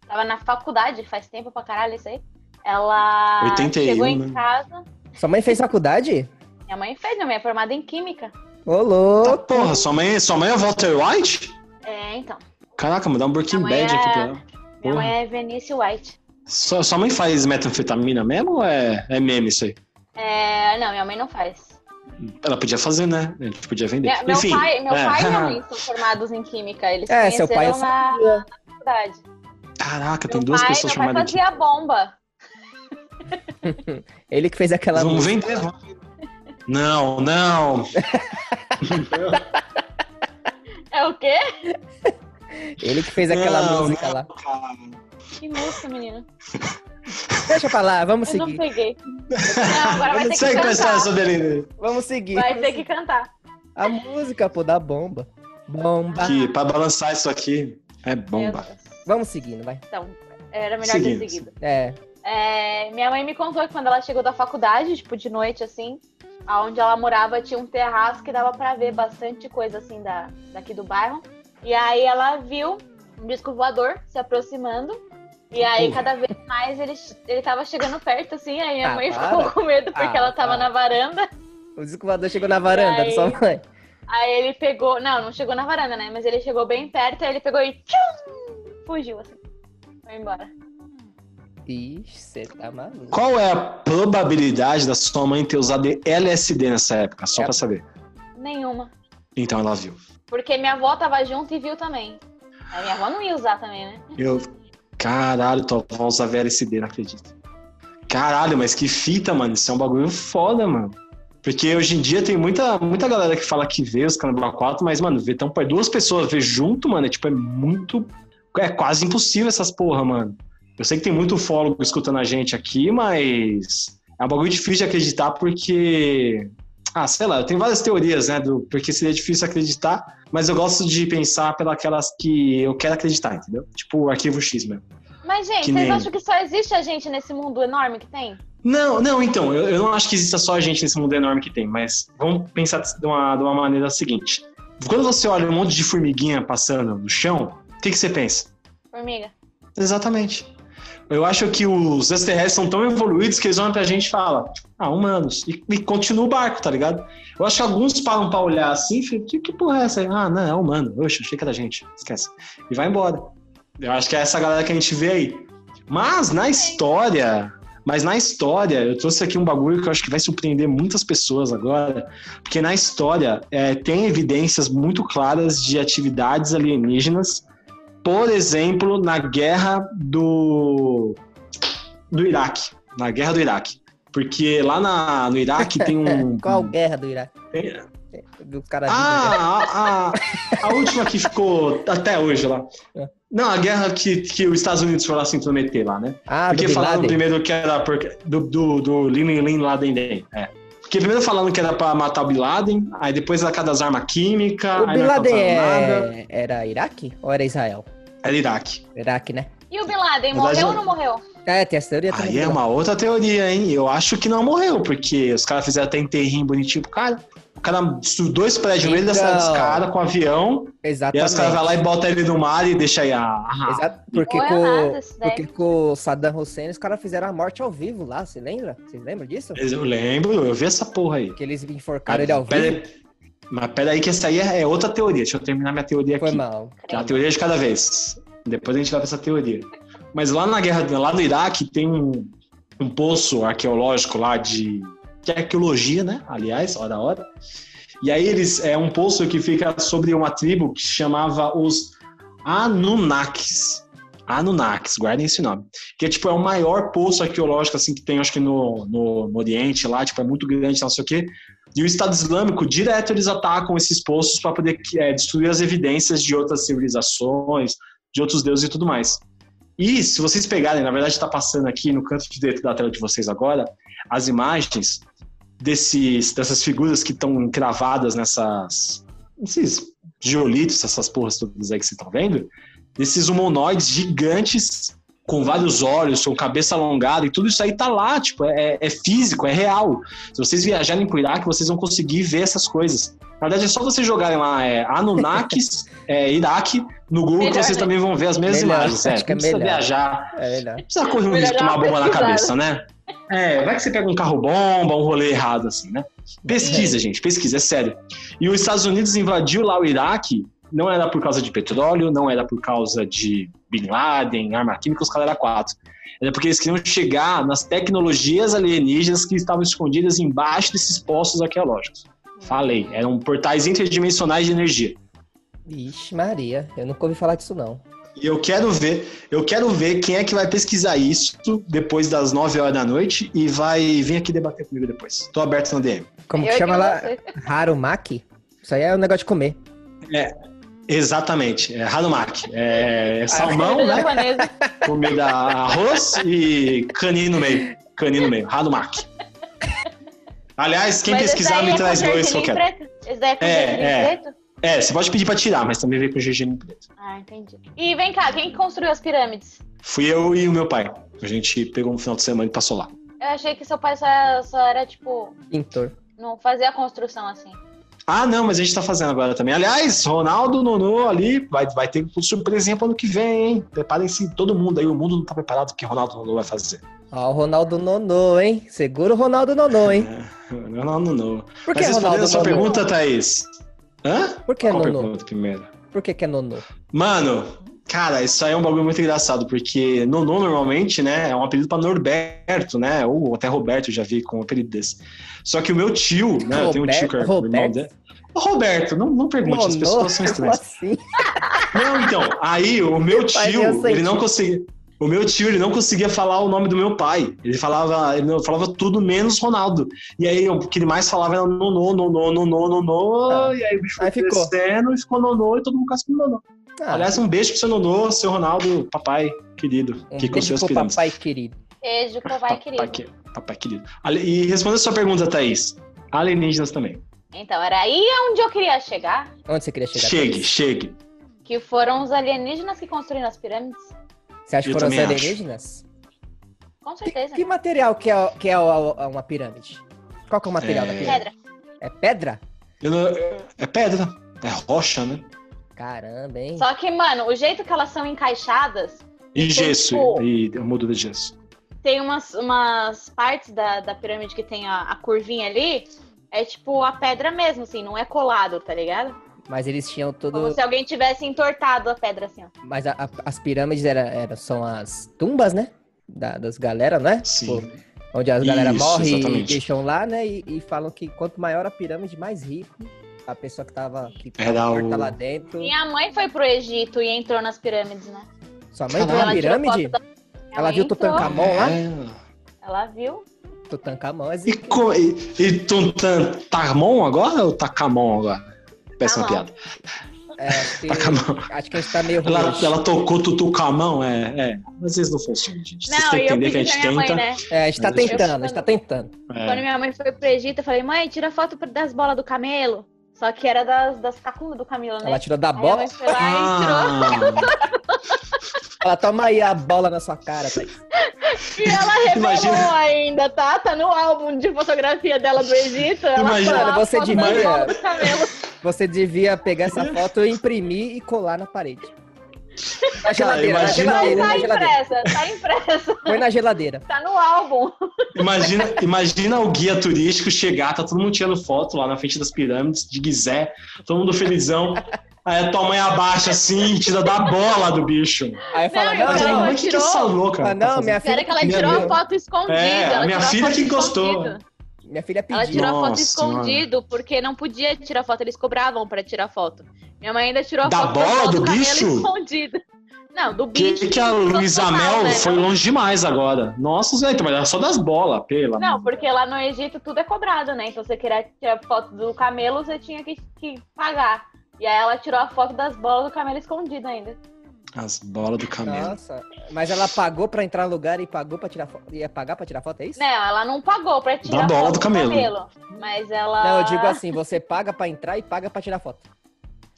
Tava na faculdade, faz tempo pra caralho isso aí. Ela 81, chegou em né? casa. Sua mãe fez faculdade? Minha mãe fez, minha mãe é formada em Química. Ô, Tá, louco. porra, sua mãe, sua mãe é Walter White? É, então. Caraca, me dá um Breaking Bad aqui é- pra ela. Minha Porra. mãe é Venice White. Sua, sua mãe faz metanfetamina mesmo ou é, é meme isso aí? É, não, minha mãe não faz. Ela podia fazer, né? A gente podia vender. Minha- meu Enfim, pai, meu é. pai e minha mãe são formados em Química. Eles É, se seu pai na, na faculdade. Caraca, tem Meu duas pai, pessoas meu pai chamadas aqui. fazia bomba. Ele que fez aquela Vamos música. vender, vamos vender. Não, não. É o quê? Ele que fez aquela Não, música não, lá. cara. Que música, menina. Deixa pra lá, vamos Eu não seguir. peguei. Não, agora vai ter que cantar. sobre. Vamos seguir. Vai ter que cantar. A música, pô, da bomba. Bomba. Aqui, pra balançar isso aqui, é bomba. Vamos seguindo, vai. Então, era melhor ter Seguindo. seguido. É. É, minha mãe me contou que quando ela chegou da faculdade, tipo, de noite, assim, aonde ela morava tinha um terraço que dava pra ver bastante coisa, assim, da, daqui do bairro. E aí ela viu um disco voador se aproximando. E aí, cada vez mais, ele, ele tava chegando perto, assim, aí minha Ah, mãe para. ficou com medo porque Ah, ela tava para. na varanda. O descobridor chegou na varanda aí? da sua mãe. Aí ele pegou. Não, não chegou na varanda, né? Mas ele chegou bem perto, aí ele pegou e. Tchum! Fugiu, assim. Foi embora. Ixi, você tá maluco. Qual é a probabilidade da sua mãe ter usado LSD nessa época? Só É. pra saber. Nenhuma. Então ela viu. Porque minha avó tava junto e viu também. Aí minha avó não ia usar também, né? Eu. Caralho, tua avó usava LSD, não acredito. Caralho, mas que fita, mano. Isso é um bagulho foda, mano. Porque hoje em dia tem muita, muita galera que fala que vê os Canibal 4, mas, mano, ver tão perto, duas pessoas ver junto, mano, é tipo, é muito. É quase impossível essas porra, mano. Eu sei que tem muito ufólogo escutando a gente aqui, mas é um bagulho difícil de acreditar porque. Ah, sei lá, eu tenho várias teorias, né? Do porque seria difícil acreditar, mas eu gosto de pensar pelas que eu quero acreditar, entendeu? Tipo o arquivo X mesmo. Mas, gente, Que vocês nem- acham que só existe a gente nesse mundo enorme que tem? Não, não, então, eu, eu não acho que exista só a gente nesse mundo enorme que tem, mas vamos pensar de uma, de uma maneira seguinte. Quando você olha um monte de formiguinha passando no chão, o que, que você pensa? Formiga. Exatamente. Eu acho que os extraterrestres são tão evoluídos que eles olham pra gente e falam, ah, humanos, e, e continua o barco, tá ligado? Eu acho que alguns param pra olhar assim e ficam, que, que porra é essa? aí? Ah, não, é humano. Oxe, achei que era gente. Esquece. E vai embora. Eu acho que é essa galera que a gente vê aí. Mas na história, mas na história, eu trouxe aqui um bagulho que eu acho que vai surpreender muitas pessoas agora, porque na história é, tem evidências muito claras de atividades alienígenas, por exemplo, na guerra do, do Iraque. Na guerra do Iraque. Porque lá na, no Iraque tem um. Qual guerra do Iraque? tem- Do cara ah, a, a, a última que ficou até hoje lá. É. Não, a guerra que, que os Estados Unidos foram lá se intrometer lá, né? Ah, Porque falaram Laden. primeiro que era por, do, do, do Lin Lin Laden Den. É. Porque primeiro falaram que era pra matar o Bin Laden, aí depois era cada das armas químicas, O Bin Laden é... era Iraque ou era Israel? Era Iraque. Iraque, né? E o Bin Laden, verdade, morreu ou não morreu? É, tem essa teoria também. Aí é uma outra teoria, hein? Eu acho que não morreu, porque os caras fizeram até enterrinho bonitinho pro cara. O cara estudou dois prédios no meio dessa Então. escada com avião, e aí os Exatamente. caras vão lá e botam ele no mar e deixa aí a. Exato, porque com, porque com o Saddam Hussein os caras fizeram a morte ao vivo lá, você lembra? Vocês lembram disso? Eu lembro, eu vi essa porra aí. Que eles enforcaram ele ao Pera- vivo? Mas peraí, que essa aí é é outra teoria. Deixa eu terminar minha teoria Foi aqui. mal. É uma teoria de cada vez. Depois a gente vai para essa teoria. Mas lá na guerra, lá no Iraque, tem um, um poço arqueológico lá de, de arqueologia, né? Aliás, hora a hora. E aí eles é um poço que fica sobre uma tribo que chamava os Anunnakis. Anunnakis, guardem esse nome. Que é tipo é o maior poço arqueológico assim que tem, acho que no, no, no Oriente lá, tipo é muito grande, não sei o quê. E o Estado Islâmico, direto, eles atacam esses poços para poder é, destruir as evidências de outras civilizações, de outros deuses e tudo mais. E se vocês pegarem, na verdade está passando aqui no canto direito da tela de vocês agora, as imagens desses, dessas figuras que estão encravadas nessas, nesses geolitos, essas porras todas aí que vocês estão vendo, desses humanoides gigantes com vários olhos, com cabeça alongada, e tudo isso aí tá lá, tipo, é, é físico, é real. Se vocês viajarem pro Iraque, vocês vão conseguir ver essas coisas. Na verdade, é só vocês jogarem lá é, Anunnakis, é, Iraque, no Google, melhor, que vocês né? também vão ver as mesmas melhor, imagens. É, que é precisa melhor. viajar. É. Não precisa correr um risco de tomar uma bomba na cabeça, né? É, vai que você pega um carro bomba, um rolê errado, assim, né? Pesquisa, gente, pesquisa, é sério. E os Estados Unidos invadiu lá o Iraque não era por causa de petróleo, não era por causa de Bin Laden, arma química, os caras eram quatro. Era porque eles queriam chegar nas tecnologias alienígenas que estavam escondidas embaixo desses postos arqueológicos. Falei, eram portais interdimensionais de energia. Vixe, Maria, eu nunca ouvi falar disso não. E eu quero ver, eu quero ver quem é que vai pesquisar isso depois das 9 horas da noite e vai vir aqui debater comigo depois. Tô aberto no DM. Como que Eu chama lá? Harumaki? Isso aí é um negócio de comer. É, exatamente. É Hanumaki. É salmão, Comida né? japonesa. Comida arroz e caninho no meio. Caninho no meio. Hanumaki. Aliás, quem Mas pesquisar me é traz dois que eu quero. preto? Esse daí é com É, é. preto? É, você pode pedir pra tirar, mas também vem com gergelim preto. Ah, entendi. E vem cá, quem construiu as pirâmides? Fui eu e o meu pai. A gente pegou um final de semana e passou lá. Eu achei que seu pai só, só era, tipo, Pintor. não fazia a construção assim. Ah, não, mas a gente tá fazendo agora também. Aliás, Ronaldo, Nono ali, vai, vai ter surpresinha pro ano que vem, hein? Preparem-se todo mundo aí, o mundo não tá preparado porque Ronaldo Nono vai fazer. Ó, o Ronaldo Nonô, hein? Segura o Ronaldo Nonô, hein? É, Ronaldo Nono. Por que Mas respondendo Ronaldo a sua pergunta, Thaís. Hã? Por que Qual Nonô? pergunta primeiro? Por que que é Nonô? Mano, cara, isso aí é um bagulho muito engraçado, porque Nono normalmente, né, é um apelido pra Norberto, né? Ou até Roberto já vi com um apelido desse. Só que o meu tio, né? eu tenho um tio que é o irmão Roberto? dele. Roberto, não, não pergunte, as Nonô? pessoas são estranhas. assim? Não, então, aí o meu tio, ele não conseguia. O meu tio, ele não conseguia falar o nome do meu pai. Ele falava, ele falava tudo menos Ronaldo. E aí o que ele mais falava era nonô, nonô, nonô, nonô. Ah. E aí o bicho Aí ficou. crescendo e ficou nonô e todo mundo casca no nonô. Ah, Aliás, um beijo pro seu nonô, seu Ronaldo, papai querido, um que beijo construiu as pro pirâmides. papai querido. Beijo, papai Papai, querido. que- papai querido. E respondendo a sua pergunta, Thaís. Alienígenas também. Então, era aí onde eu queria chegar, Onde você queria chegar? Chegue, Thaís? chegue. que foram os alienígenas que construíram as pirâmides. Você acha que foram os também acho. alienígenas? Com certeza. Que material que é, que é o- uma pirâmide? Qual que é o material É. da pirâmide? Pedra. É pedra? Não- É pedra, é rocha, né? Caramba, hein? Só que, mano, o jeito que elas são encaixadas, E gesso, tipo- e moldura de gesso. tem umas, umas partes da, da pirâmide que tem a, a curvinha ali, é tipo a pedra mesmo, assim, não é colado, tá ligado? Mas eles tinham tudo. Como se alguém tivesse entortado a pedra, assim, ó. Mas a- a- as pirâmides era, era- são as tumbas, né? Da- das galera, né? Sim. Tipo, onde as galera Isso, morre e deixam lá, né? E, e falam que quanto maior a pirâmide, mais rico a pessoa que tava, que tava morta o- lá dentro. Minha mãe foi pro Egito e entrou nas pirâmides, né? Sua mãe viu Caralho. a Ela tirou pirâmide? da- Ela viu entrou, Tutankhamon lá? É. Ela viu. Tutankhamon é E, co- e, e agora ou Takamon agora? Péssima Tamon. piada. É, acho, que, Takamon. acho que a gente tá meio Ela, ruim. ela tocou Tutucamão, é, é. Às vezes não funciona, gente. Vocês Não, têm e que eu entender que a gente tenta. mãe, né? É, a gente tá Mas eu- tentando, a gente tá tentando. é. Quando minha mãe foi pro Egito, eu falei, mãe, tira foto das bolas do camelo. Só que era das, das caculas do camelo, né? Ela tirou da bola. lá e. Ah, Ela toma aí a bola na sua cara, Thaís. E ela revelou Imagina- ainda, tá? Tá no álbum de fotografia dela do Egito. Ela Imagina- Você devia-. Você devia pegar essa foto, imprimir e colar na parede. Na geladeira, na imagina- geladeira, Tá na geladeira. impressa, tá impressa. Põe na geladeira. Tá no álbum. imagina, imagina o guia turístico chegar, tá todo mundo tirando foto lá na frente das pirâmides de Gizé, todo mundo felizão. Aí a tua mãe abaixa assim tira da bola do bicho. Aí fala, Não, não, Mas, ela não, mãe, o que, que essa louca? Ah, tá não, fazendo? minha Sério filha, que ela Minha tirou a filha- foto escondida. É, a ela minha tirou filha que gostou. escondido. Minha filha Ela pediu. tirou a foto Nossa escondido porque não podia tirar foto, eles cobravam pra tirar foto. Minha mãe ainda tirou a Da foto bola do camelo bicho? escondido. Não, do Que, bicho. que a Luísa Mel né? foi Não- longe demais agora. Nossa, Zé, mas era só das bolas, pela. Não, porque lá no Egito tudo é cobrado, né? Então você queria tirar foto do camelo, você tinha que, que pagar. E aí ela tirou a foto das bolas do camelo escondido ainda. As bolas do camelo. Nossa, mas ela pagou pra entrar no lugar e pagou pra tirar foto. Ia pagar pra tirar foto, é isso? Não, ela não pagou pra tirar Da bola foto do camelo. Mas ela. Não, eu digo assim, você paga pra entrar e paga pra tirar foto.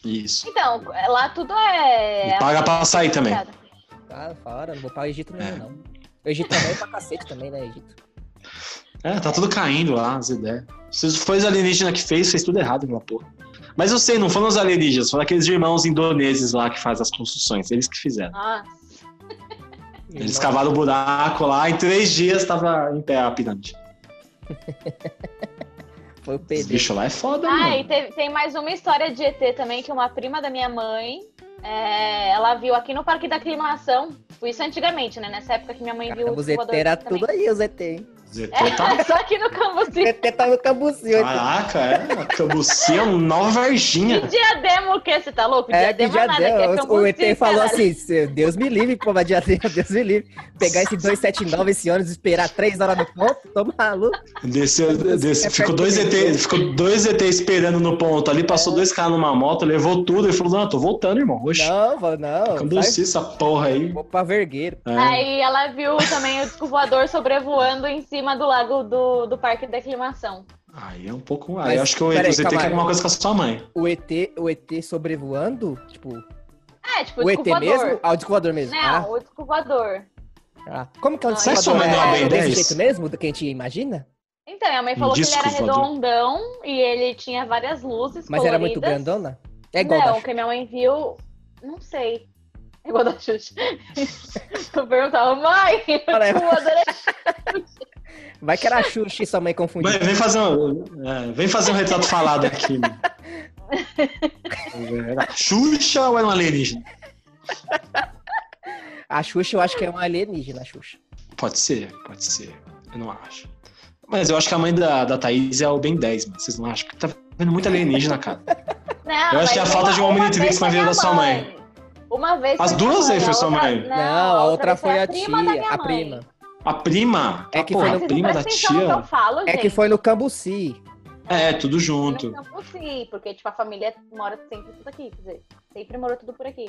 Isso. Então, lá tudo é. E paga pra sair também. Ah, fora, não vou para o Egito mesmo, não. O Egito também é pra cacete também, né, Egito? É, tá tudo caindo lá, as ideias. Se foi os alienígenas que fez, fez tudo errado aquela porra. Mas eu sei, não foram os alienígenas, foram aqueles irmãos indoneses lá que fazem as construções. Eles que fizeram. Nossa. Eles cavaram o buraco lá, em três dias tava em pé a pirâmide. Foi o Esse PD. bicho lá é foda, Ah, e mano. teve- tem mais uma história de ET também, que uma prima da minha mãe, é, ela viu aqui no Parque da Aclimação. Isso antigamente, né? Nessa época que minha mãe viu Caramba, os o ET era também. tudo aí, os ET, hein? ZT É, tá... só aqui no Cambuci. Tá no cambucinho. ET. Caraca, é. Cambuci é uma nova Que Varginha. diadema o quê? Você tá louco? É, que Diadema nada, diadema. que é O- o Cambuci, ET falou assim: "Se- Deus me livre, pô, mas diadema, Deus me livre. Pegar esse 279, esse ônibus, esperar três horas no ponto, tô maluco. Desceu, desceu, É ficou dois do ET, ficou dois ET esperando no ponto ali, passou dois caras numa moto, levou tudo e falou: Não, tô voltando, irmão. Oxi, Não, vou- não. sai- Cambuci essa porra aí. Vou pra vergueiro. É. Aí ela viu também o disco voador sobrevoando em cima do lago do, do Parque da Aclimação. Aí é um pouco. Aí Mas, eu acho que o peraí, ET tem aí. alguma coisa com a sua mãe. O ET, o ET sobrevoando? Tipo, É, tipo, o ET disco voador. mesmo? Ah, o disco voador mesmo. Não, Ah, o disco voador. ah. Como que é o sua mãe não é É desse 10? jeito mesmo do que a gente imagina? Então, minha mãe Um falou que ele era redondão e ele tinha várias luzes Mas era muito coloridas. grandona? É igual não, o que minha mãe viu, não sei. É igual da Xuxa. Eu perguntava, mãe, aí. o voador é Vai que era a Xuxa e sua mãe confundiu. Vem, vem fazer um, é, vem fazer um retrato falado aqui. Era Xuxa ou era um alienígena? A Xuxa eu acho que é uma alienígena, a Xuxa. Pode ser, pode ser. Eu não acho. Mas eu acho que a mãe da, da Thaís é o Ben 10, mano. Vocês não acham? Tá vendo muito alienígena, cara. Não, Eu acho que é a falta de um uma Omnitrix na vida da sua mãe. Uma vez As duas aí foi sua mãe? Não, a outra foi a prima da tia, minha a mãe. prima. A prima? É que porra, foi no- a prima não da no que tia. eu falo, É que foi no Cambuci. É, tudo junto. No Cambuci, porque tipo, a família mora sempre tudo aqui, quer dizer, sempre morou tudo por aqui.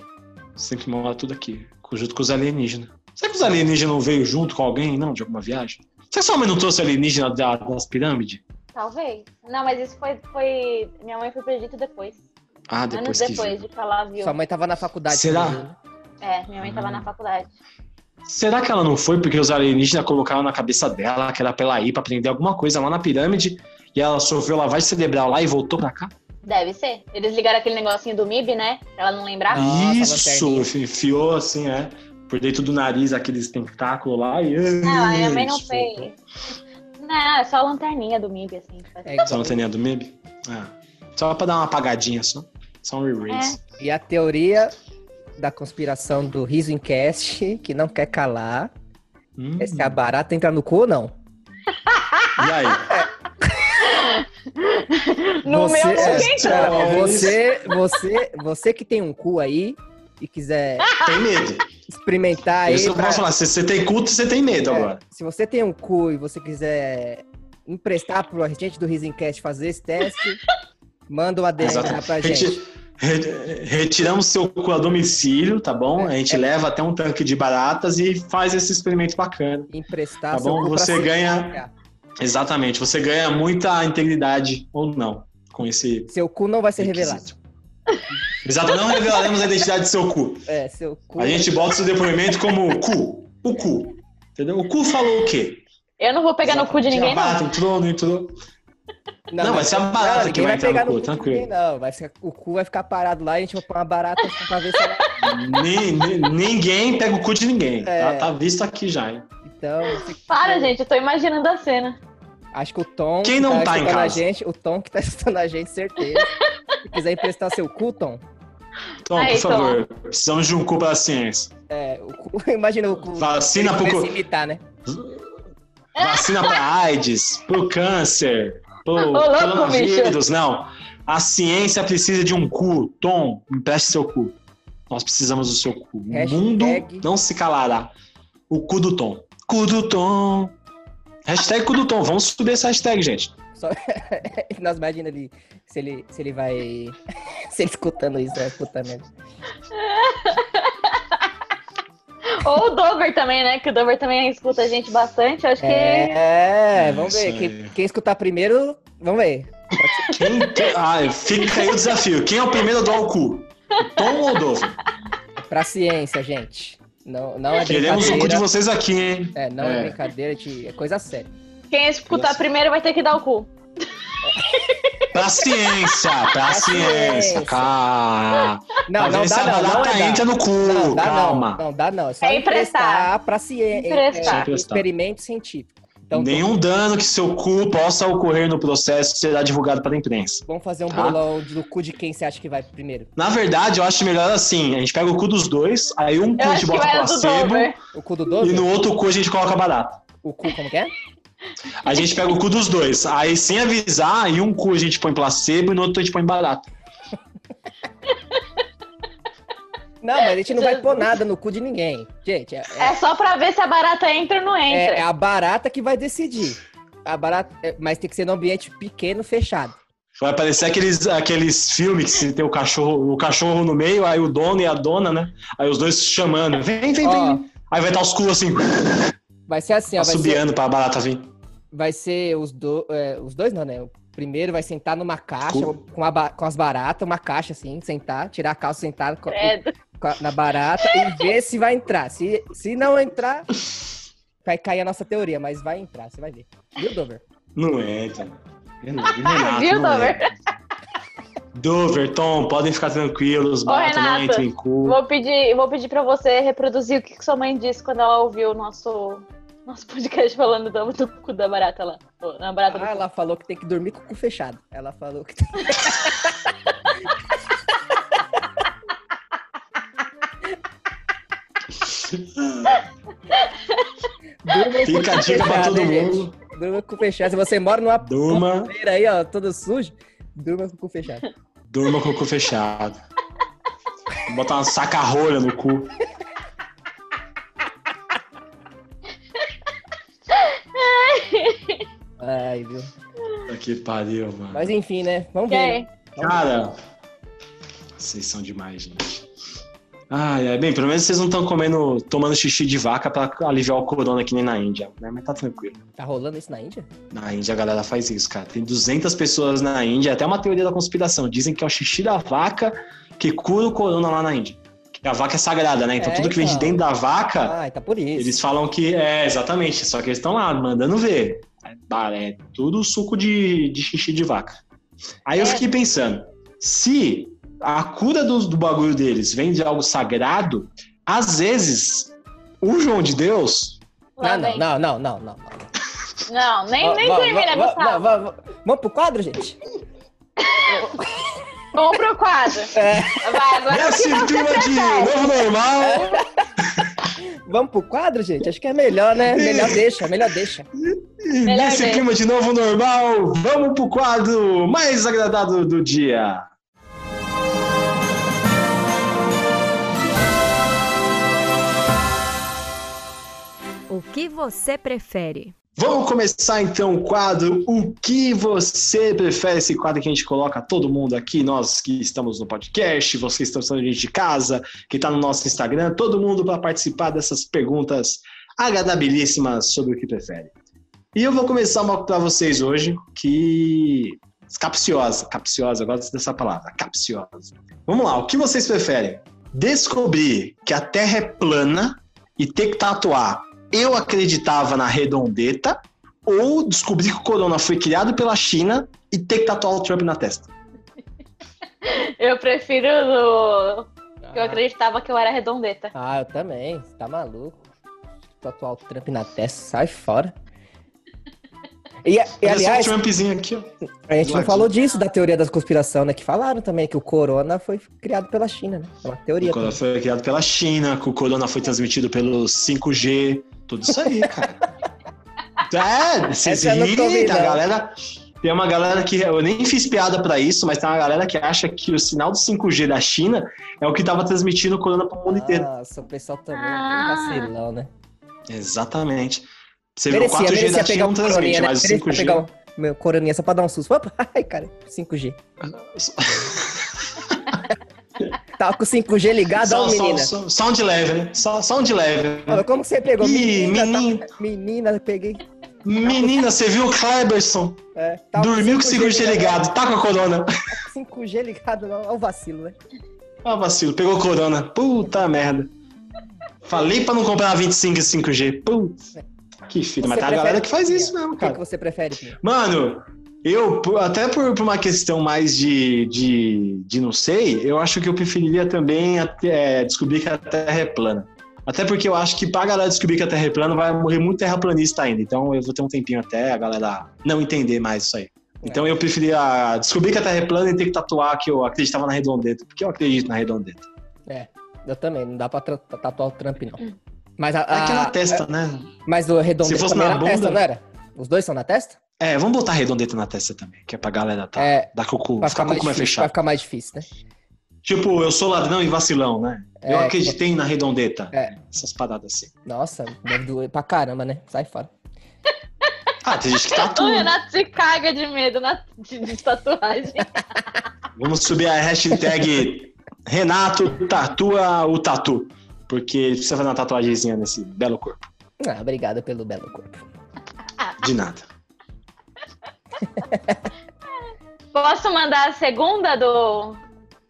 Sempre mora tudo aqui, junto com os alienígenas. Será que os alienígenas não veio junto com alguém, não, de alguma viagem? Será que sua mãe não trouxe alienígena da- das pirâmides? Talvez. Não, mas isso foi. foi... Minha mãe foi pro Egito depois. Ah, Anos depois que depois de ela viu. Sua mãe tava na faculdade. Será? também, né? É, minha mãe Ah. tava na faculdade. Será que ela não foi porque os alienígenas colocaram na cabeça dela que era pra ela ir pra aprender alguma coisa lá na pirâmide e ela sofreu lavagem cerebral lá e voltou pra cá? Deve ser. Eles ligaram aquele negocinho do MIB, né? Pra ela não lembrar. Isso! lanterninha. Enfiou assim, é. Por dentro do nariz, aqueles tentáculos lá e. Não, a minha mãe não fez. Não, é só a lanterninha do MIB, assim. É Só a do MIB? Ah. Só pra dar uma apagadinha só. Só um re-raise. E a teoria da conspiração do Riso Cast, que não quer calar, Hum. é se a barata entra no cu ou não. E aí? No você, meu é, É você, você, você que tem um cu aí e quiser Tem medo. experimentar aí, Isso eu pra- posso falar. Se você tem culto, você tem medo É, agora. se você tem um cu e você quiser emprestar pro gente do Risencast fazer esse teste, manda uma DM lá Exatamente. pra gente. Re- Retiramos seu cu a domicílio, tá bom? A gente é. leva até um tanque de baratas e faz esse experimento bacana. Emprestar Tá seu bom, você ganha- Exatamente. Você ganha muita integridade ou não com esse Seu cu não vai ser revelado. requisito. Exato, não revelaremos a identidade do seu cu. É, seu cu. A gente bota seu depoimento como cu. O cu. Entendeu? O cu falou o quê? Eu não vou pegar no cu de ninguém, A barata não. entrou, não entrou. Não, vai ser a barata não, que vai entrar pegar no cu, tranquilo. não, vai ser, o cu vai ficar parado lá e a gente vai pôr uma barata assim pra ver se ela... Ni- ni- ninguém pega o cu de ninguém. É. Tá, tá visto aqui já, hein? Então, você- Para, gente, eu tô imaginando a cena. acho que o Tom Quem que não tá, tá em escutando a casa? gente, o Tom que tá escutando a gente, certeza. Se quiser emprestar seu cu, Tom, Tom, Aí, por favor, precisamos de um cu para a ciência. É, o cu- imagina o cu. Vacina pro cu- imitar, né? Vacina para AIDS, pro câncer, Ô, louco. Não. A ciência precisa de um cu. Tom, empreste seu cu. Nós precisamos do seu cu. O Hashtag- mundo não se calará. O cu do Tom. Cu do Tom. Hashtag cu do Tom. Vamos subir essa hashtag, gente. Só... Nós imagina ele se ele se ele vai se ele escutando isso, é puta merda. Ou o Dover também, né? Que o Dover também escuta a gente bastante. Acho que. É, vamos Isso ver. Quem, quem escutar primeiro, vamos ver. Quem, quem- ah, fica aí o desafio. Quem é o primeiro a doar o cu? O Tom ou o Dover? Pra ciência, gente. Não, não é Queremos o cu de vocês aqui, hein? É, não é, É. brincadeira, de- é coisa séria. Quem escutar Nossa. primeiro vai ter que dar o cu. Pra ciência, pra Pra ciência. ciência. Calma. Não, Pra não dá a não, não barata é entra no cu. Não, dá Calma. não. Não dá não. É só É emprestar. pra ciência. Emprestar. Emprestar. experimento científico. Então, Nenhum dano que seu cu possa ocorrer no processo será divulgado para a imprensa. vamos fazer um Tá. bolão do cu de quem você acha que vai primeiro. Na verdade, eu acho melhor assim: a gente pega o cu dos dois, aí um cu Eu a gente bota placebo. O cu do e Dover? no outro cu a gente coloca barata. O cu, como que é? A gente pega o cu dos dois, aí sem avisar, em um cu a gente põe placebo e no outro a gente põe barata. Não, mas a gente não vai pôr nada no cu de ninguém. Gente, é, é- É só pra ver se a barata entra ou não é- entra. é a barata que vai decidir. A barata, é- mas tem que ser num ambiente pequeno, fechado. Vai parecer aqueles, aqueles filmes que se tem o cachorro, o cachorro no meio, aí o dono e a dona, né? Aí os dois se chamando. Vem, vem, Ó, vem. Aí vai estar os cu assim, vai ser assim, ó. Vai ser, assobiando pra barata vir. vai ser os, do, é, os dois, não, né? O primeiro vai sentar numa caixa com, a ba- com as baratas, uma caixa assim, sentar, tirar a calça, sentar com a- na barata e ver se vai entrar. Se, se não entrar, vai cair a nossa teoria, mas vai entrar, você vai ver. Viu, Dover? Não entra. Renato, Renato, Viu, não Dover? Dover, Tom, podem ficar tranquilos, barata não Renato, entra em cu. Vou pedir, vou pedir pra você reproduzir o que que sua mãe disse quando ela ouviu o nosso, nosso podcast falando do, do cu da barata lá. Na barata Ah, ela falou que tem que dormir com o cu fechado. Ela falou que. Durma com o Fica a cu dica pra fechado, todo hein, gente? mundo. Durma com o cu fechado. Se você mora numa Durma, feira aí, ó, todo sujo, durma com o cu fechado. durma com o cu fechado. Vou botar uma saca-rolha no cu. Ai, viu? Puta Que pariu, mano. Mas enfim, né? Vamos E ver. né? Vamos ver. Cara, vocês são demais, gente. Ai, ai, bem, pelo menos vocês não estão comendo, tomando xixi de vaca pra aliviar o corona que nem na Índia, né? Mas tá tranquilo. Tá rolando isso na Índia? Na Índia a galera faz isso, cara. Tem 200 pessoas na Índia, até uma teoria da conspiração. Dizem que é o xixi da vaca que cura o corona lá na Índia. A vaca é sagrada, né? Então É, tudo que vem de então. dentro da vaca, Ah, tá por isso. eles falam que é exatamente. Só que eles estão lá mandando ver. É, tudo suco de, de xixi de vaca. Aí eu É. fiquei pensando, se a cura do, do bagulho deles vem de algo sagrado, às vezes o João de Deus Não, não, não, não, não, não. Não, nem, nem termina, Gustavo. vamos pro quadro, gente? Vamos pro quadro. É. Vai, agora Nesse você clima de novo normal, Vamos pro quadro, gente? Acho que é melhor, né? Melhor deixa, melhor deixa. e Melhor nesse clima de novo normal, vamos pro quadro mais agradável do dia. O que você prefere? Vamos começar então o quadro O que você prefere? Esse quadro que a gente coloca todo mundo aqui, nós que estamos no podcast, vocês que estão assistindo a gente de casa, que está no nosso Instagram, todo mundo para participar dessas perguntas agradabilíssimas sobre o que prefere. E eu vou começar uma para vocês hoje, que capciosa, capciosa, gosto dessa palavra, capciosa. Vamos lá, o que vocês preferem? Descobrir que a Terra é plana e ter que tatuar eu acreditava na redondeta ou descobrir que o corona foi criado pela China e ter que tatuar o Trump na testa. Eu prefiro do... que eu Ah, acreditava que eu era redondeta. Ah, eu também. Você tá maluco? Tatuar o Trump na testa, sai fora. E, e o aliás, Trumpzinho aqui, ó. a gente não falou disso da teoria da conspiração, né? Que falaram também que o corona foi criado pela China, né? É uma teoria. O corona foi criado pela China, que o corona foi transmitido pelo 5G, tudo isso aí, cara. é, vocês riem, vendo, a não. galera. Tem uma galera que. Eu nem fiz piada pra isso, mas tem uma galera que acha que o sinal do 5G da China é o que tava transmitindo o corona pro mundo inteiro. Nossa, o pessoal também Ah. é vacilão, né? Exatamente. Você Merecia, 4G merecia da China não transmite, né? mas o Merecia 5G. pegar meu coroninha só pra dar um susto. Opa, ai, cara, 5G. Tava com o 5G ligado, Só, ó, só, menina. só, só um de leve, né? Só, só um de leve. né? Como você pegou? Ih, menina, menino. tá- menina, peguei. Menina, você viu o Kleberson? É, tava Dormiu com o 5G ligado, tá com a corona. 5G ligado, não, olha o vacilo, né? Ah, vacilo, pegou corona. Puta merda. Falei pra não comprar 25 e 5G. Putz. Que filho, mas Você tem a prefere- galera que faz isso mesmo, O que, que cara. você prefere, Pinho? Mano, eu, até por, por uma questão mais de, de, de não sei, eu acho que eu preferiria também até, é, descobrir que a Terra é plana. Até porque eu acho que pra galera descobrir que a Terra é plana vai morrer muito terraplanista ainda. Então eu vou ter um tempinho até a galera não entender mais isso aí. Então eu preferia descobrir que a Terra é plana e ter que tatuar que eu acreditava na redondeta. Porque eu acredito na redondeta. Eu também, não dá pra tatuar o Trump, não. Mas a, É aqui na a- testa, né? Mas o redondo Se fosse na na testa, bunda- não era? Os dois são na testa? É, vamos botar redondeta na testa também, que é pra galera tá. É, Dar cocô, Vai ficar ficar, com o mais cu fechado. ficar mais difícil, né? Tipo, eu sou ladrão e vacilão, né? eu É, acreditei na redondeta. É. Essas paradas assim. Nossa, deve doer pra caramba, né? Sai fora. Ah, tem gente que O tatua. Renato se caga de medo na, de, de tatuagem. Vamos subir a hashtag Renato tatua o tatu. Porque ele precisa fazer uma tatuagemzinha nesse belo corpo. Ah, obrigado pelo belo corpo. De nada. Posso mandar a segunda do.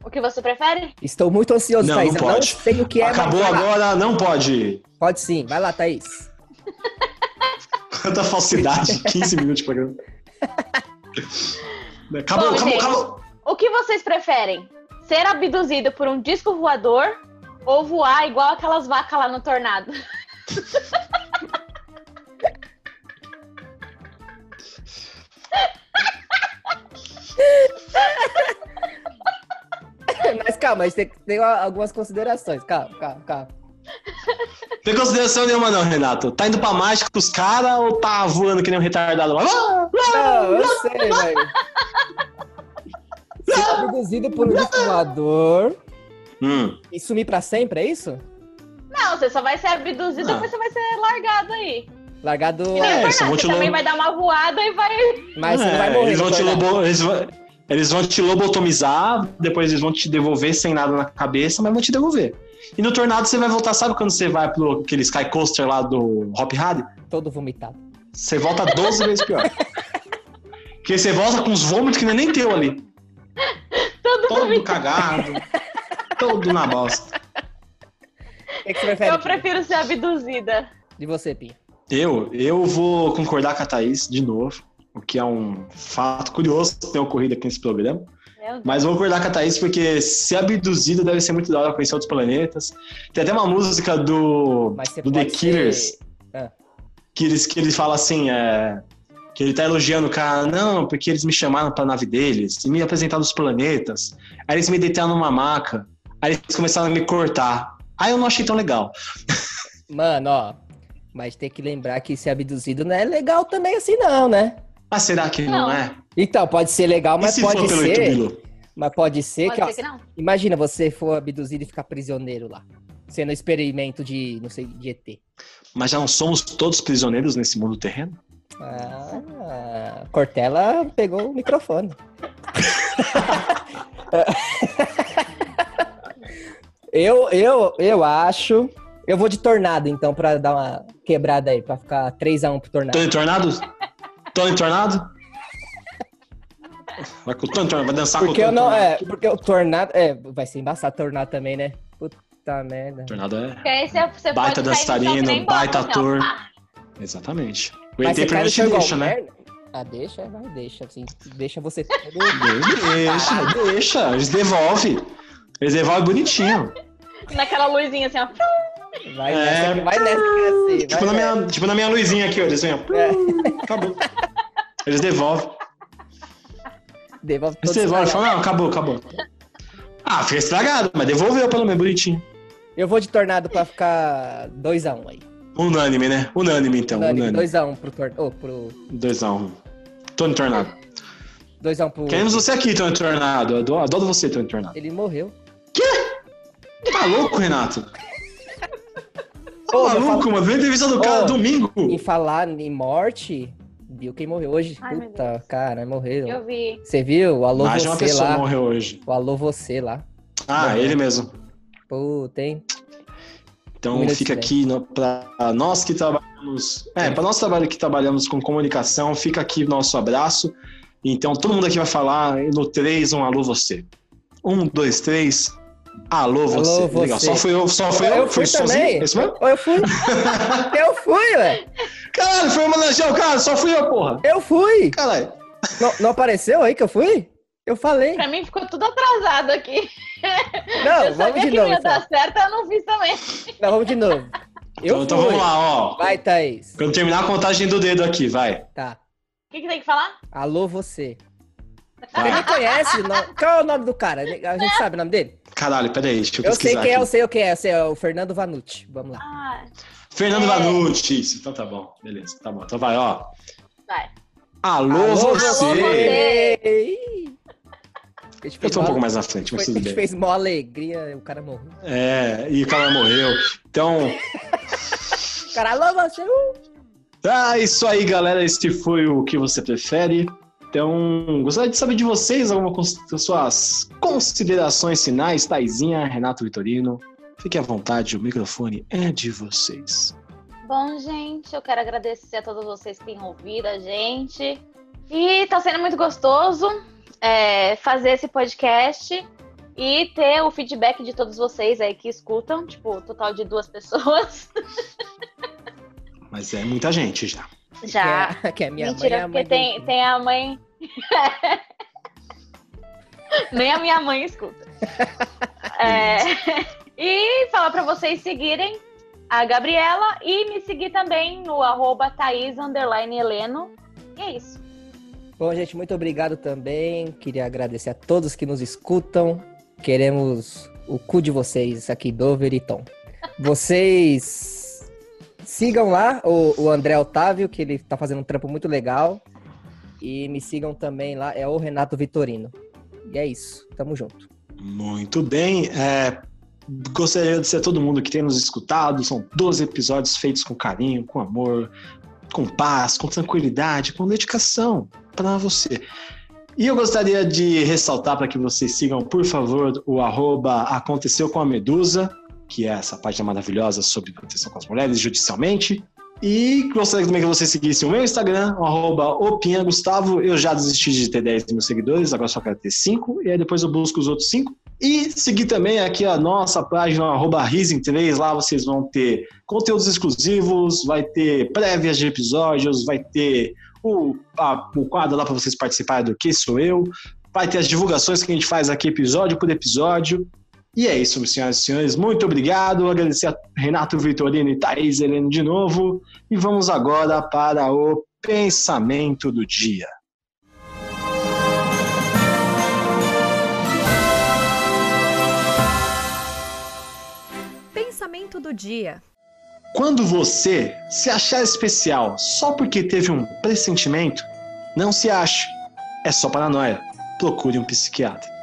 O que você prefere? Estou muito ansioso, Não, Thaís. não Eu não pode. sei o que é, Acabou agora, não pode. Pode sim. Vai lá, Thaís. Quanta falsidade, 15 minutos de programa. Acabou, Bom, acabou, gente. acabou. O que vocês preferem? Ser abduzido por um disco voador ou voar igual aquelas vacas lá no tornado? Mas calma, mas tem, tem algumas considerações. Calma, calma, calma. Tem consideração nenhuma não, Renato. Tá indo pra mágica com os caras ou tá voando que nem um retardado? Não, eu sei, velho. Ser abduzido por um disco voador Hum. e sumir pra sempre, é isso? Não, você só vai ser abduzido Ah. depois você vai ser largado aí. Largado. É, te você também vai dar uma voada e vai. Mas você não É, vai morrer. Eles vão, te lobo- eles, vão, eles vão te lobotomizar, depois eles vão te devolver sem nada na cabeça, mas vão te devolver. E no tornado você vai voltar, sabe quando você vai pro aquele Sky Coaster lá do Hop Harry? Todo vomitado. Você volta 12 vezes pior. Porque você volta com os vômitos que não é nem teu ali. Tudo Todo cagado. todo na bosta. O que, que você prefere? Eu prefiro ser abduzida. De você, Pinho. Eu, eu vou concordar com a Thaís de novo, o que é um fato curioso que tem ocorrido aqui nesse programa. Mas vou concordar com a Thaís porque ser abduzido deve ser muito da hora conhecer outros planetas. Tem até uma música do, do The Killers ser- Ah. que, eles, que ele fala assim, é, que ele tá elogiando o cara, não, porque eles me chamaram pra nave deles e me apresentaram os planetas. Aí eles me deitaram numa maca, aí eles começaram a me cortar. Aí eu não achei tão legal. Mano, ó. Mas tem que lembrar que ser abduzido não é legal também assim, não, né? Mas será que não, Não. é? Então, pode ser legal, mas se pode ser. Mas pode ser Pode que, ser que não. Imagina você for abduzido e ficar prisioneiro lá. Sendo experimento de, não sei, de ET. Mas já não somos todos prisioneiros nesse mundo terreno? Ah, Cortella pegou o microfone. eu, eu, eu acho. Eu vou de tornado, então, pra dar uma quebrada aí, pra ficar 3x1 pro tornado. Tony Tornado? Tony Tornado? Vai com o Tornado, vai dançar Porque com o eu Tony não. Tornado. É, porque o tornado. É, vai ser embaçado tornado também, né? Puta merda. Tornado é. Porque aí você, você Baita dançarino, baita ator. Exatamente. O ET você cai no primeiro te chão igual deixa, né? merda? Ah, deixa, vai, deixa, assim. Deixa você. Deixa, deixa. Eles devolvem. Eles devolvem bonitinho. Naquela luzinha assim, ó. Vai É. nessa, que- vai nessa, que é assim, Tipo vai na, minha, tipo na minha luzinha aqui, ó. Eles vêm, ó. É. Acabou. Eles devolvem. Devolve Eles devolvem. Falam, não, acabou, acabou. Ah, fica estragado, mas devolveu pelo menos bonitinho. Eu vou de tornado pra ficar 2x1 aí. Unânime, né? Unânime, então. Unânime. 2x1 pro tornado. Oh, pro 2x1. Tony Tornado. 2x1 pro. Queremos você aqui, Tony Tornado. Adoro, adoro você, Tony Tornado. Ele morreu. Tá louco, Renato? Tá maluco, mano? Vem entrevista do cara Ô. domingo. Em falar em morte, viu quem morreu hoje? Ai, Puta, cara, morreu. Eu vi. Você viu? O alô Mais de uma você pessoa lá. morreu hoje. O alô você lá. Ah, Morreu. ele mesmo. Puta, hein? Então Um fica aqui no, pra nós que trabalhamos. É, para nós trabalho que trabalhamos com comunicação, fica aqui nosso abraço. Então todo mundo aqui vai falar e no 3, um alô você. Um, dois, três. Alô, você. você. Legal. Só fui eu, só fui eu, Eu fui fui também. sozinho. Esse mesmo? Eu fui. eu fui, velho. Caralho, foi homenagear o cara, só fui eu, porra. Eu fui. Caralho. Não, não apareceu aí que eu fui? Eu falei. Pra mim ficou tudo atrasado aqui. Não, eu vamos de que novo. ia então. dar certo, eu não fiz também. Não, vamos de novo. Eu Então, então vamos lá, ó. Vai, Thaís. Quando terminar a contagem do dedo aqui, vai. Tá. O que, que tem que falar? Alô, você. Você nem conhece? Não... Qual é o nome do cara? A gente sabe o nome dele? Caralho, peraí, deixa eu Eu sei pesquisar quem é, eu sei o que é. Eu sei, é o Fernando Vanucci. Vamos lá. Ah, Fernando É. Vanucci. Isso, então tá bom. Beleza, tá bom. Então vai, ó. vai. Alô, você. Alô, você. Ih. A gente Eu tô um pouco mais à frente, mas tudo A gente bem. fez mó alegria, o cara morreu. É, e o cara morreu. Então, O cara, alô, você. tá isso aí, galera. Esse foi o que você prefere. Então, gostaria de saber de vocês algumas cons- suas considerações finais, Taizinha, Renato Vitorino. Fique à vontade, o microfone é de vocês. Bom, gente, eu quero agradecer a todos vocês que têm ouvido a gente. E tá sendo muito gostoso é, fazer esse podcast e ter o feedback de todos vocês aí que escutam, tipo, total de duas pessoas. Mas é muita gente já. Já. Que é, que é minha Mentira, mãe. é porque do- tem, tem a mãe. Nem a minha mãe escuta. É, E falar pra vocês seguirem a Gabriela e me seguir também no arroba Thaís underline Heleno. E é isso. Bom, gente, muito obrigado também. Queria agradecer a todos que nos escutam. Queremos o cu de vocês aqui, Dover e Tom. Vocês sigam lá o, o André Otávio, que ele tá fazendo um trampo muito legal. E me sigam também lá, é o Renato Vitorino. E é isso, tamo junto. Muito bem. é, gostaria de agradecer a todo mundo que tem nos escutado. São 12 episódios feitos com carinho, com amor, com paz, com tranquilidade, com dedicação para você. E eu gostaria de ressaltar para que vocês sigam, por favor, o arroba Aconteceu com a Medusa, que é essa página maravilhosa sobre proteção com as mulheres judicialmente. E gostaria também que vocês seguissem o meu Instagram, o arroba Opinha Gustavo. Eu já desisti de ter 10 mil seguidores, agora só quero ter 5. E aí depois eu busco os outros 5. E seguir também aqui a nossa página, arroba Rising3. Lá vocês vão ter conteúdos exclusivos, vai ter prévias de episódios, vai ter o, a- o quadro lá para vocês participarem do Que Sou Eu. Vai ter as divulgações que a gente faz aqui episódio por episódio. E é isso, senhoras e senhores. Muito obrigado. Agradecer a Renato Vitorino e Thaís Heleno de novo. E vamos agora para o pensamento do dia. Pensamento do dia. Quando você se achar especial só porque teve um pressentimento, não se ache. É só paranoia. Procure um psiquiatra.